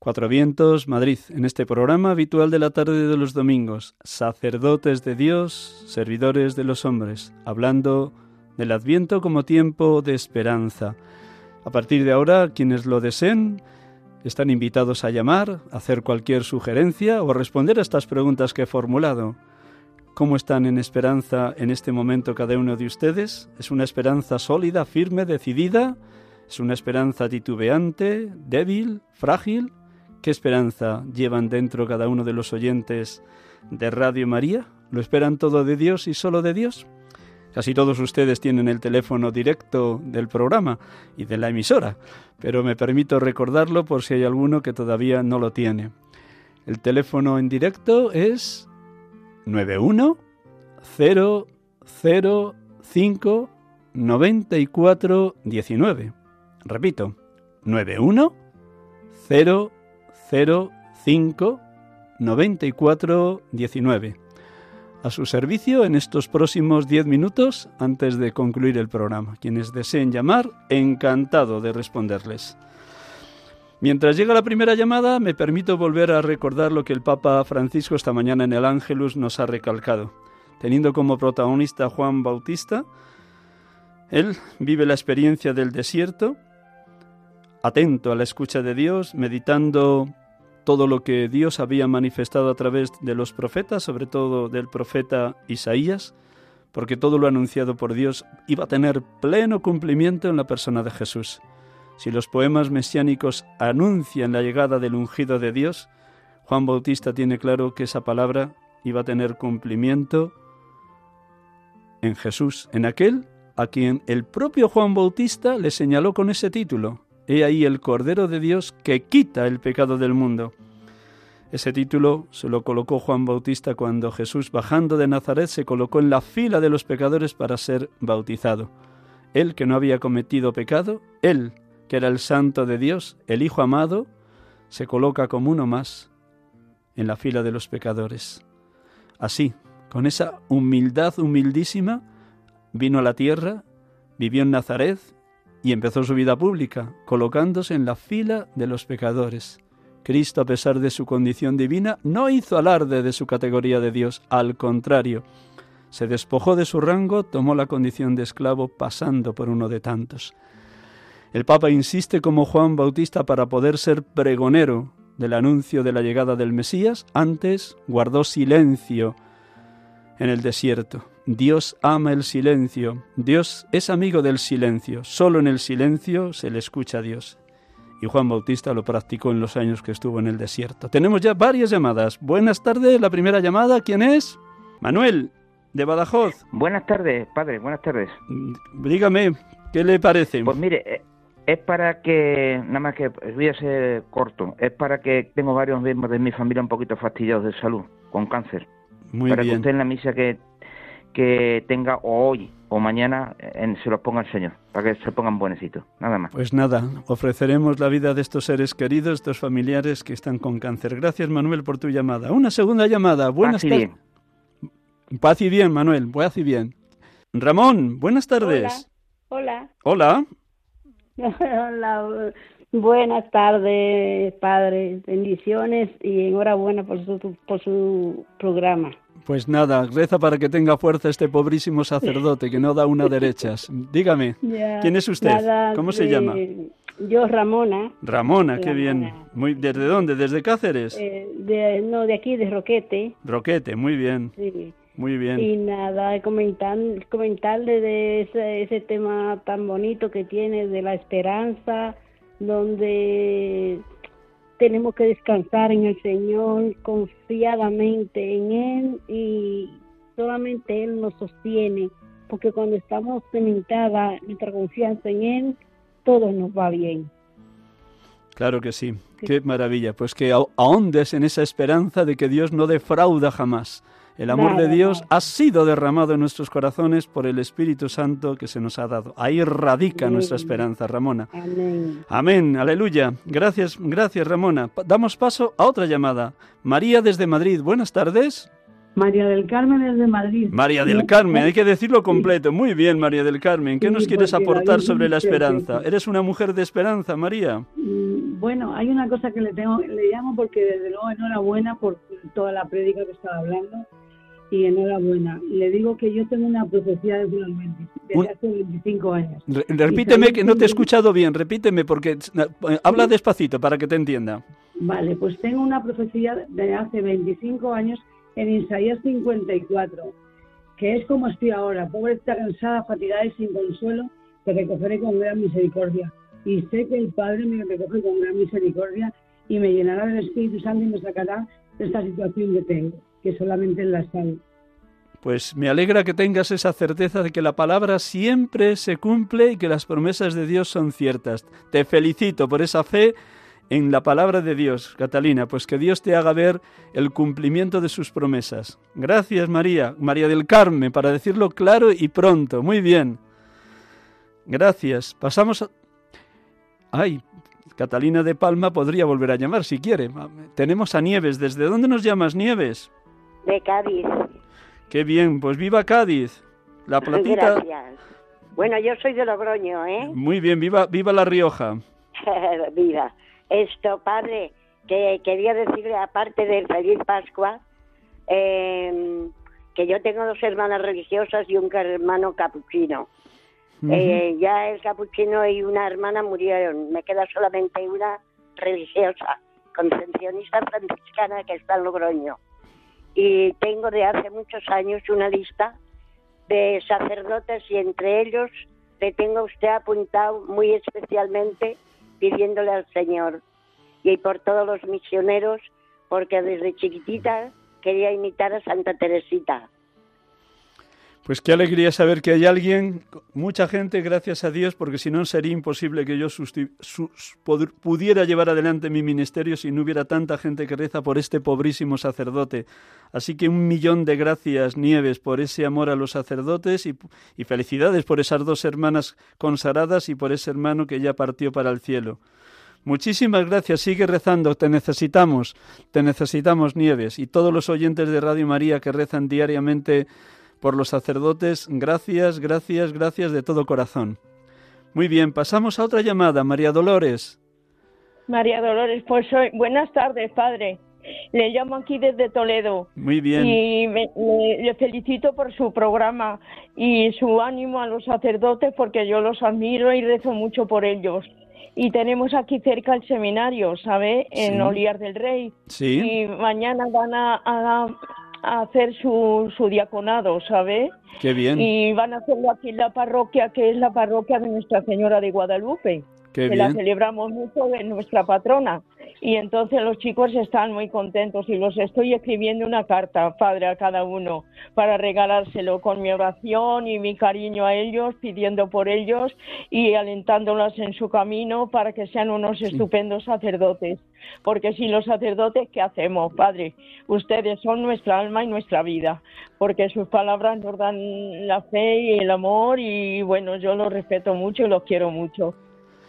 Cuatro Vientos, Madrid, en este programa habitual de la tarde de los domingos, sacerdotes de Dios, servidores de los hombres, hablando del Adviento como tiempo de esperanza. A partir de ahora, quienes lo deseen, están invitados a llamar, hacer cualquier sugerencia o responder a estas preguntas que he formulado. ¿Cómo están en esperanza en este momento cada uno de ustedes? ¿Es una esperanza sólida, firme, decidida? ¿Es una esperanza titubeante, débil, frágil? ¿Qué esperanza llevan dentro cada uno de los oyentes de Radio María? ¿Lo esperan todo de Dios y solo de Dios? Casi todos ustedes tienen el teléfono directo del programa y de la emisora, pero me permito recordarlo por si hay alguno que todavía no lo tiene. El teléfono en directo es 91 005 94 19. Repito, 91 005 94 19. A su servicio en estos próximos 10 minutos antes de concluir el programa. Quienes deseen llamar, encantado de responderles. Mientras llega la primera llamada, me permito volver a recordar lo que el Papa Francisco esta mañana en el Ángelus nos ha recalcado. Teniendo como protagonista a Juan Bautista, él vive la experiencia del desierto, atento a la escucha de Dios, meditando todo lo que Dios había manifestado a través de los profetas, sobre todo del profeta Isaías, porque todo lo anunciado por Dios iba a tener pleno cumplimiento en la persona de Jesús. Si los poemas mesiánicos anuncian la llegada del ungido de Dios, Juan Bautista tiene claro que esa palabra iba a tener cumplimiento en Jesús, en aquel a quien el propio Juan Bautista le señaló con ese título. He ahí el Cordero de Dios que quita el pecado del mundo. Ese título se lo colocó Juan Bautista cuando Jesús, bajando de Nazaret, se colocó en la fila de los pecadores para ser bautizado. Él que no había cometido pecado, él que era el santo de Dios, el Hijo amado, se coloca como uno más en la fila de los pecadores. Así, con esa humildad humildísima, vino a la tierra, vivió en Nazaret y empezó su vida pública, colocándose en la fila de los pecadores. Cristo, a pesar de su condición divina, no hizo alarde de su categoría de Dios, al contrario, se despojó de su rango, tomó la condición de esclavo, pasando por uno de tantos. El Papa insiste como Juan Bautista para poder ser pregonero del anuncio de la llegada del Mesías, antes guardó silencio en el desierto. Dios ama el silencio, Dios es amigo del silencio, solo en el silencio se le escucha a Dios. y Juan Bautista lo practicó en los años que estuvo en el desierto. Tenemos ya varias llamadas. Buenas tardes, la primera llamada, ¿quién es? Manuel, de Badajoz. Buenas tardes, padre, buenas tardes. Dígame, ¿qué le parece? Pues mire, eh, es para que, nada más que voy a ser corto, es para que tengo varios miembros de mi familia un poquito fastidiados de salud, con cáncer. Muy para bien. que usted en la misa que, que tenga o hoy o mañana en, se los ponga el Señor, para que se pongan buenecitos, nada más. Pues nada, ofreceremos la vida de estos seres queridos, estos familiares que están con cáncer. Gracias, Manuel, por tu llamada. Una segunda llamada. Buenas Paz y tardes. Paz y bien, Manuel. Paz y bien. Ramón, buenas tardes. Hola. Hola. Hola. (laughs) Buenas tardes, padre. Bendiciones y enhorabuena por su, por su programa. Pues nada, reza para que tenga fuerza este pobrísimo sacerdote que no da una derechas. (laughs) Dígame, Ya, ¿quién es usted? nada ¿Cómo se de- llama? Yo, Ramona. Ramona, qué bien. Muy, ¿Desde dónde? ¿Desde Cáceres? eh, de, no, de aquí, de Roquete. Roquete, muy bien, Sí. Muy bien. Y nada, comentar, comentarle de ese, ese tema tan bonito que tiene de la esperanza, donde tenemos que descansar en el Señor confiadamente en Él y solamente Él nos sostiene, porque cuando estamos cementada nuestra confianza en Él, todo nos va bien. Claro que sí, qué maravilla. Pues que ahondes ahondes en esa esperanza de que Dios no defrauda jamás. El amor de Dios ha sido derramado en nuestros corazones por el Espíritu Santo que se nos ha dado. Ahí radica nuestra esperanza, Ramona. Amén. Amén, aleluya. Gracias, gracias, Ramona. Damos paso a otra llamada. María desde Madrid, buenas tardes. María del Carmen es de Madrid. María del Carmen, hay que decirlo completo. Muy bien, María del Carmen. ¿Qué Sí, nos quieres aportar sobre la que- esperanza? ¿Eres una mujer de esperanza, María? Mm, Bueno, hay una cosa que le tengo, le llamo porque desde luego enhorabuena por toda la prédica que estaba hablando y enhorabuena. Le digo que yo tengo una profecía 20 desde hace 25 años. Re- repíteme que no te he escuchado bien, repíteme porque eh, habla despacito para que te entienda. Vale, pues tengo una profecía de hace 25 años en Isaías 54, que es como estoy ahora, pobre, cansada, fatigada y sin consuelo, te recogeré con gran misericordia. Y sé que el Padre me recoge con gran misericordia y me llenará del Espíritu Santo y me sacará de esta situación que tengo, que solamente Él la sabe. Pues me alegra que tengas esa certeza de que la palabra siempre se cumple y que las promesas de Dios son ciertas. Te felicito por esa fe en la palabra de Dios, Catalina, pues que Dios te haga ver el cumplimiento de sus promesas. Gracias, María, María del Carmen, para decirlo claro y pronto. Muy bien. Gracias. Pasamos a... Ay, Catalina de Palma podría volver a llamar si quiere. Tenemos a Nieves. ¿Desde dónde nos llamas, Nieves? De Cádiz. Qué bien, pues viva Cádiz. La platita. Gracias. Bueno, yo soy de Logroño, ¿eh? Muy bien, viva, viva La Rioja. (laughs) Viva. Esto, padre, que quería decirle, aparte del feliz Pascua, eh, que yo tengo dos hermanas religiosas y un hermano capuchino. Eh, ya el capuchino y una hermana murieron. Me queda solamente una religiosa, concepcionista franciscana que está en Logroño. Y tengo de hace muchos años una lista de sacerdotes y entre ellos le tengo a usted apuntado muy especialmente pidiéndole al Señor y por todos los misioneros porque desde chiquitita quería imitar a Santa Teresita. Pues qué alegría saber que hay alguien, mucha gente, gracias a Dios, porque si no sería imposible que yo pudiera llevar adelante mi ministerio si no hubiera tanta gente que reza por este pobrísimo sacerdote. Así que un millón de gracias, Nieves, por ese amor a los sacerdotes y, y felicidades por esas dos hermanas consagradas y por ese hermano que ya partió para el cielo. Muchísimas gracias, sigue rezando, te necesitamos, te necesitamos, Nieves, y todos los oyentes de Radio María que rezan diariamente por los sacerdotes, gracias, gracias, gracias de todo corazón. Muy bien, pasamos a otra llamada, María Dolores. María Dolores, pues soy. Buenas tardes, padre. Le llamo aquí desde Toledo. Muy bien. Y me- le, le felicito por su programa y su ánimo a los sacerdotes porque yo los admiro y rezo mucho por ellos. Y tenemos aquí cerca el seminario, ¿sabe? En Sí. Oliar del Rey. Sí. Y mañana van a, a- a hacer su, su diaconado, ¿sabe? Qué bien. Y van a hacerlo aquí en la parroquia, que es la parroquia de Nuestra Señora de Guadalupe. Que la celebramos mucho en nuestra patrona. Y entonces los chicos están muy contentos y los estoy escribiendo una carta, padre, a cada uno, para regalárselo con mi oración y mi cariño a ellos, pidiendo por ellos y alentándolos en su camino para que sean unos estupendos sacerdotes. Porque si los sacerdotes, ¿qué hacemos, padre? Ustedes son nuestra alma y nuestra vida, porque sus palabras nos dan la fe y el amor y bueno, yo los respeto mucho y los quiero mucho.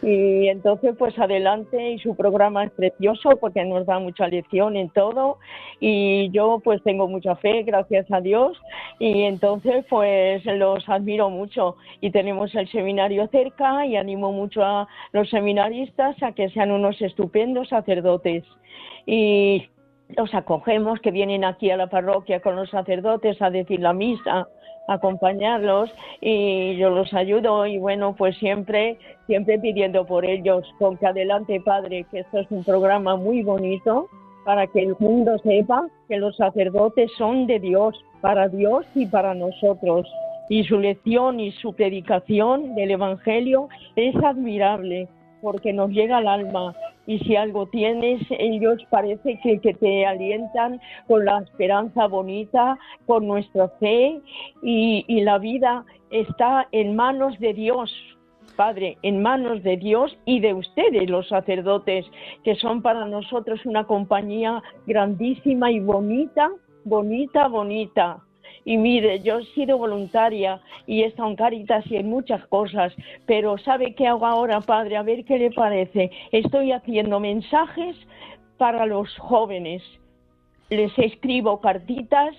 Y entonces, pues adelante, y su programa es precioso porque nos da mucha lección en todo. Y yo, pues tengo mucha fe, gracias a Dios. Y entonces, pues los admiro mucho. Y tenemos el seminario cerca y animo mucho a los seminaristas a que sean unos estupendos sacerdotes. Y los acogemos, que vienen aquí a la parroquia con los sacerdotes a decir la misa, acompañarlos y yo los ayudo y bueno, pues siempre, siempre pidiendo por ellos, con que adelante Padre, que esto es un programa muy bonito para que el mundo sepa que los sacerdotes son de Dios, para Dios y para nosotros. Y su lección y su predicación del Evangelio es admirable porque nos llega al alma y si algo tienes, ellos parece que, te alientan con la esperanza bonita, con nuestra fe y la vida está en manos de Dios. Padre, en manos de Dios y de ustedes, los sacerdotes, que son para nosotros una compañía grandísima y bonita, bonita, bonita. Y mire, yo he sido voluntaria y he estado Caritas y en muchas cosas, pero ¿sabe qué hago ahora, padre? A ver qué le parece. Estoy haciendo mensajes para los jóvenes. Les escribo cartitas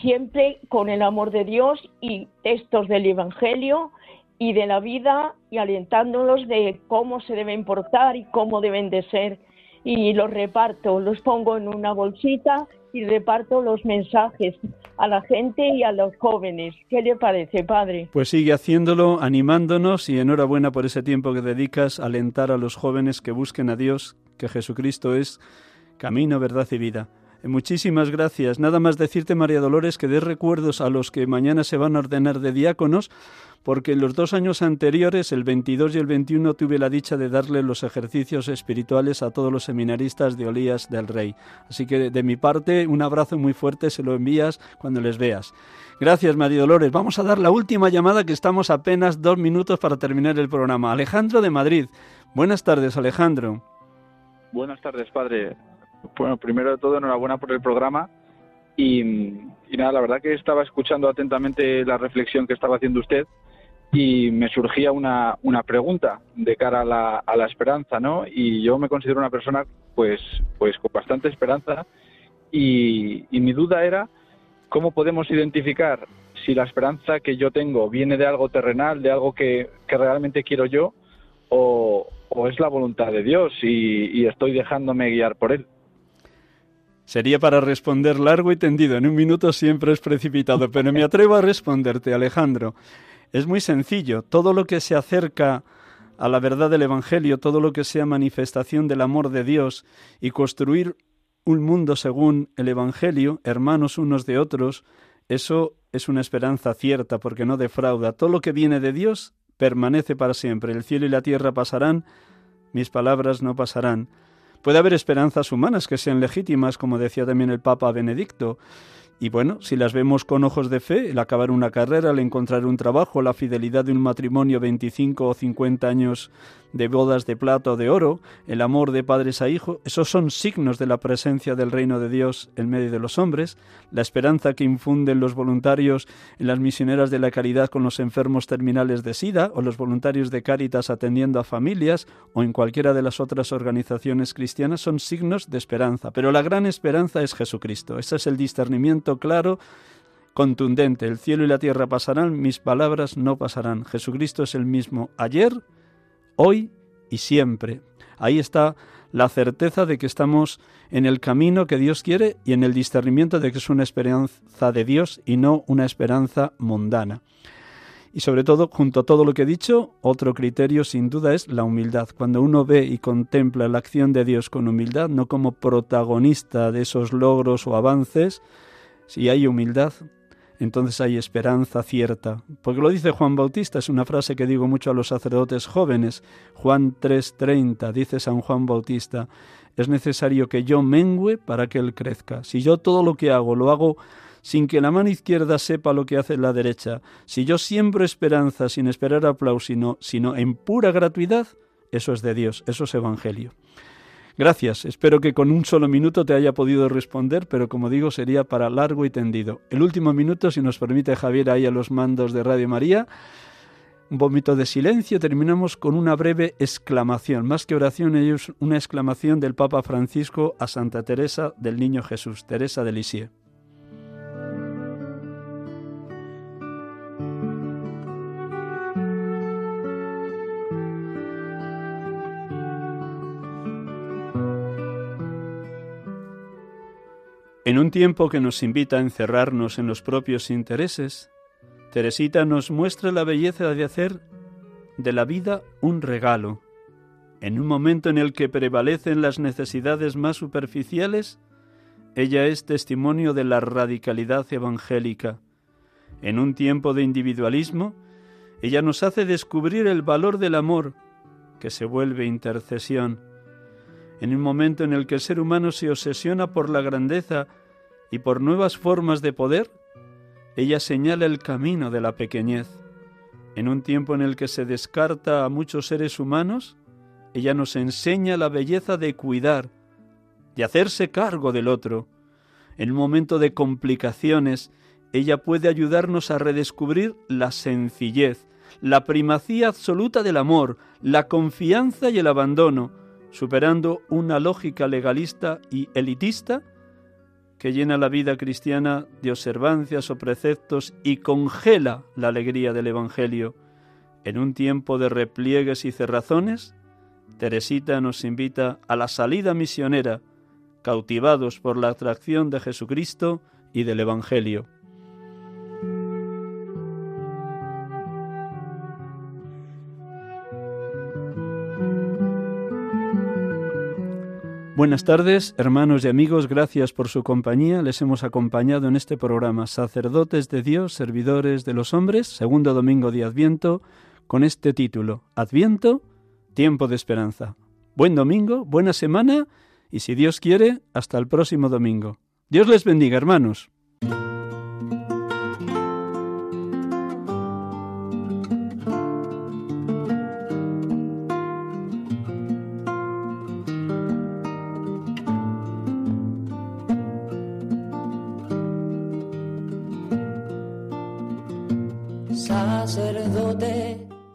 siempre con el amor de Dios y textos del Evangelio y de la vida y alentándolos de cómo se deben portar y cómo deben de ser. Y los reparto, los pongo en una bolsita y reparto los mensajes a la gente y a los jóvenes. ¿Qué le parece, padre? Pues sigue haciéndolo, animándonos y enhorabuena por ese tiempo que dedicas a alentar a los jóvenes que busquen a Dios, que Jesucristo es camino, verdad y vida. Muchísimas gracias. Nada más decirte, María Dolores, que des recuerdos a los que mañana se van a ordenar de diáconos, porque en los dos años anteriores, el 22 y el 21, tuve la dicha de darle los ejercicios espirituales a todos los seminaristas de Olías del Rey. Así que de mi parte, un abrazo muy fuerte, se lo envías cuando les veas. Gracias, María Dolores. Vamos a dar la última llamada, que estamos apenas dos minutos para terminar el programa. Alejandro de Madrid. Buenas tardes, Alejandro. Buenas tardes, padre. Bueno, primero de todo, enhorabuena por el programa. Y, nada, la verdad que estaba escuchando atentamente la reflexión que estaba haciendo usted y me surgía una, una pregunta de cara a la, a la esperanza, ¿no? Y yo me considero una persona, pues, pues con bastante esperanza y, mi duda era cómo podemos identificar si la esperanza que yo tengo viene de algo terrenal, de algo que, que realmente quiero yo, o, o, es la voluntad de Dios y estoy dejándome guiar por Él. Sería para responder largo y tendido. En un minuto siempre es precipitado, pero me atrevo a responderte, Alejandro. Es muy sencillo. Todo lo que se acerca a la verdad del Evangelio, todo lo que sea manifestación del amor de Dios y construir un mundo según el Evangelio, hermanos unos de otros, eso es una esperanza cierta porque no defrauda. Todo lo que viene de Dios permanece para siempre. El cielo y la tierra pasarán, mis palabras no pasarán. Puede haber esperanzas humanas que sean legítimas, como decía también el Papa Benedicto, y bueno, si las vemos con ojos de fe, el acabar una carrera, el encontrar un trabajo, la fidelidad de un matrimonio 25 o 50 años de bodas de plata o de oro, el amor de padres a hijos, esos son signos de la presencia del reino de Dios en medio de los hombres, la esperanza que infunden los voluntarios en las misioneras de la caridad con los enfermos terminales de SIDA o los voluntarios de Cáritas atendiendo a familias o en cualquiera de las otras organizaciones cristianas son signos de esperanza, pero la gran esperanza es Jesucristo. Ese es el discernimiento claro, contundente. El cielo y la tierra pasarán, mis palabras no pasarán. Jesucristo es el mismo ayer, hoy y siempre. Ahí está la certeza de que estamos en el camino que Dios quiere y en el discernimiento de que es una esperanza de Dios y no una esperanza mundana. Y sobre todo, junto a todo lo que he dicho, otro criterio sin duda es la humildad. Cuando uno ve y contempla la acción de Dios con humildad, no como protagonista de esos logros o avances, si hay humildad, entonces hay esperanza cierta. Porque lo dice Juan Bautista, es una frase que digo mucho a los sacerdotes jóvenes. Juan 3:30, dice San Juan Bautista, es necesario que yo mengüe para que Él crezca. Si yo todo lo que hago lo hago sin que la mano izquierda sepa lo que hace la derecha, si yo siembro esperanza sin esperar aplauso, sino, sino en pura gratuidad, eso es de Dios, eso es Evangelio. Gracias, espero que con un solo minuto te haya podido responder, pero como digo, sería para largo y tendido. El último minuto, si nos permite Javier, ahí a los mandos de Radio María, un vómito de silencio, terminamos con una breve exclamación, más que oración, ellos una exclamación del Papa Francisco a Santa Teresa del Niño Jesús, Teresa de Lisieux. En un tiempo que nos invita a encerrarnos en los propios intereses, Teresita nos muestra la belleza de hacer de la vida un regalo. En un momento en el que prevalecen las necesidades más superficiales, ella es testimonio de la radicalidad evangélica. En un tiempo de individualismo, ella nos hace descubrir el valor del amor, que se vuelve intercesión. En un momento en el que el ser humano se obsesiona por la grandeza y por nuevas formas de poder, ella señala el camino de la pequeñez. En un tiempo en el que se descarta a muchos seres humanos, ella nos enseña la belleza de cuidar, de hacerse cargo del otro. En un momento de complicaciones, ella puede ayudarnos a redescubrir la sencillez, la primacía absoluta del amor, la confianza y el abandono, superando una lógica legalista y elitista que llena la vida cristiana de observancias o preceptos y congela la alegría del Evangelio. En un tiempo de repliegues y cerrazones, Teresita nos invita a la salida misionera, cautivados por la atracción de Jesucristo y del Evangelio. Buenas tardes, hermanos y amigos, gracias por su compañía. Les hemos acompañado en este programa Sacerdotes de Dios, Servidores de los Hombres, segundo domingo de Adviento, con este título, Adviento, tiempo de esperanza. Buen domingo, buena semana y si Dios quiere, hasta el próximo domingo. Dios les bendiga, hermanos.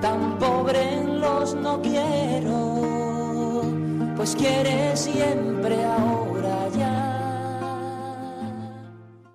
tan pobre los no quiero, pues quiere siempre ahora